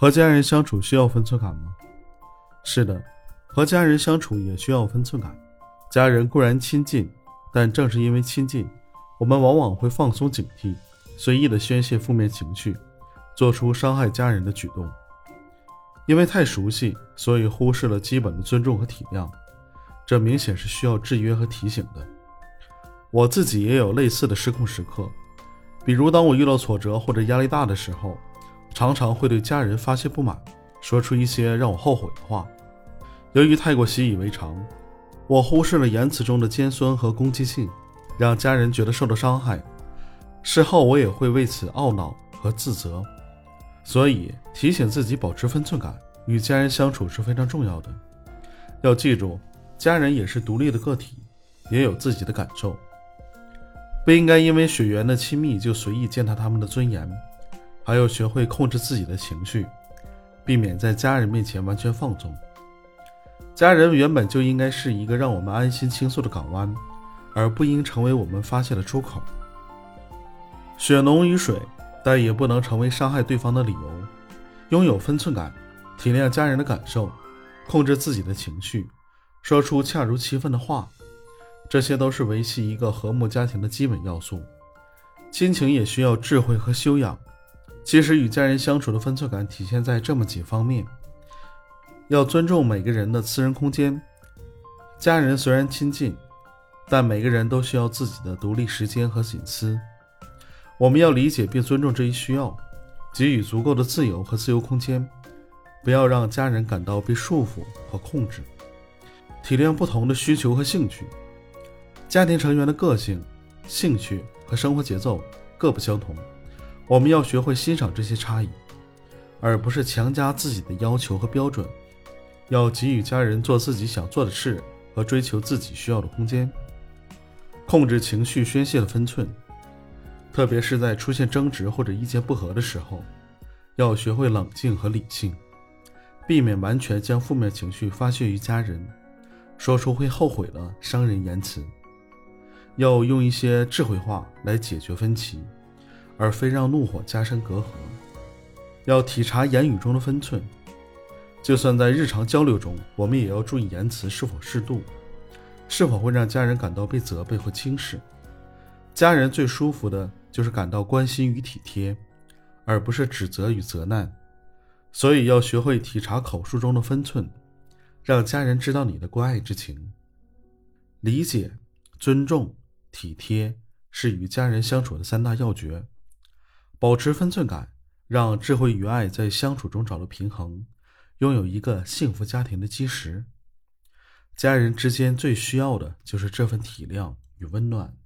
和家人相处需要分寸感吗？是的，和家人相处也需要分寸感。家人固然亲近，但正是因为亲近，我们往往会放松警惕，随意的宣泄负面情绪，做出伤害家人的举动。因为太熟悉，所以忽视了基本的尊重和体谅，这明显是需要制约和提醒的。我自己也有类似的失控时刻，比如当我遇到挫折或者压力大的时候，常常会对家人发泄不满，说出一些让我后悔的话。由于太过习以为常，我忽视了言辞中的尖酸和攻击性，让家人觉得受到伤害。事后我也会为此懊恼和自责。所以提醒自己保持分寸感，与家人相处是非常重要的。要记住，家人也是独立的个体，也有自己的感受。不应该因为血缘的亲密就随意践踏他们的尊严，还要学会控制自己的情绪，避免在家人面前完全放纵。家人原本就应该是一个让我们安心倾诉的港湾，而不应成为我们发泄的出口。血浓于水，但也不能成为伤害对方的理由。拥有分寸感，体谅家人的感受，控制自己的情绪，说出恰如其分的话。这些都是维系一个和睦家庭的基本要素。亲情也需要智慧和修养。其实与家人相处的分寸感体现在这么几方面：要尊重每个人的私人空间。家人虽然亲近，但每个人都需要自己的独立时间和隐私。我们要理解并尊重这一需要，给予足够的自由和自由空间，不要让家人感到被束缚和控制。体谅不同的需求和兴趣。家庭成员的个性、兴趣和生活节奏各不相同，我们要学会欣赏这些差异，而不是强加自己的要求和标准。要给予家人做自己想做的事和追求自己需要的空间，控制情绪宣泄的分寸，特别是在出现争执或者意见不合的时候，要学会冷静和理性，避免完全将负面情绪发泄于家人，说出会后悔的伤人言辞。要用一些智慧话来解决分歧，而非让怒火加深隔阂。要体察言语中的分寸，就算在日常交流中，我们也要注意言辞是否适度，是否会让家人感到被责备或轻视。家人最舒服的就是感到关心与体贴，而不是指责与责难。所以要学会体察口述中的分寸，让家人知道你的关爱之情，理解、尊重。体贴是与家人相处的三大要诀，保持分寸感，让智慧与爱在相处中找到平衡，拥有一个幸福家庭的基石。家人之间最需要的就是这份体谅与温暖。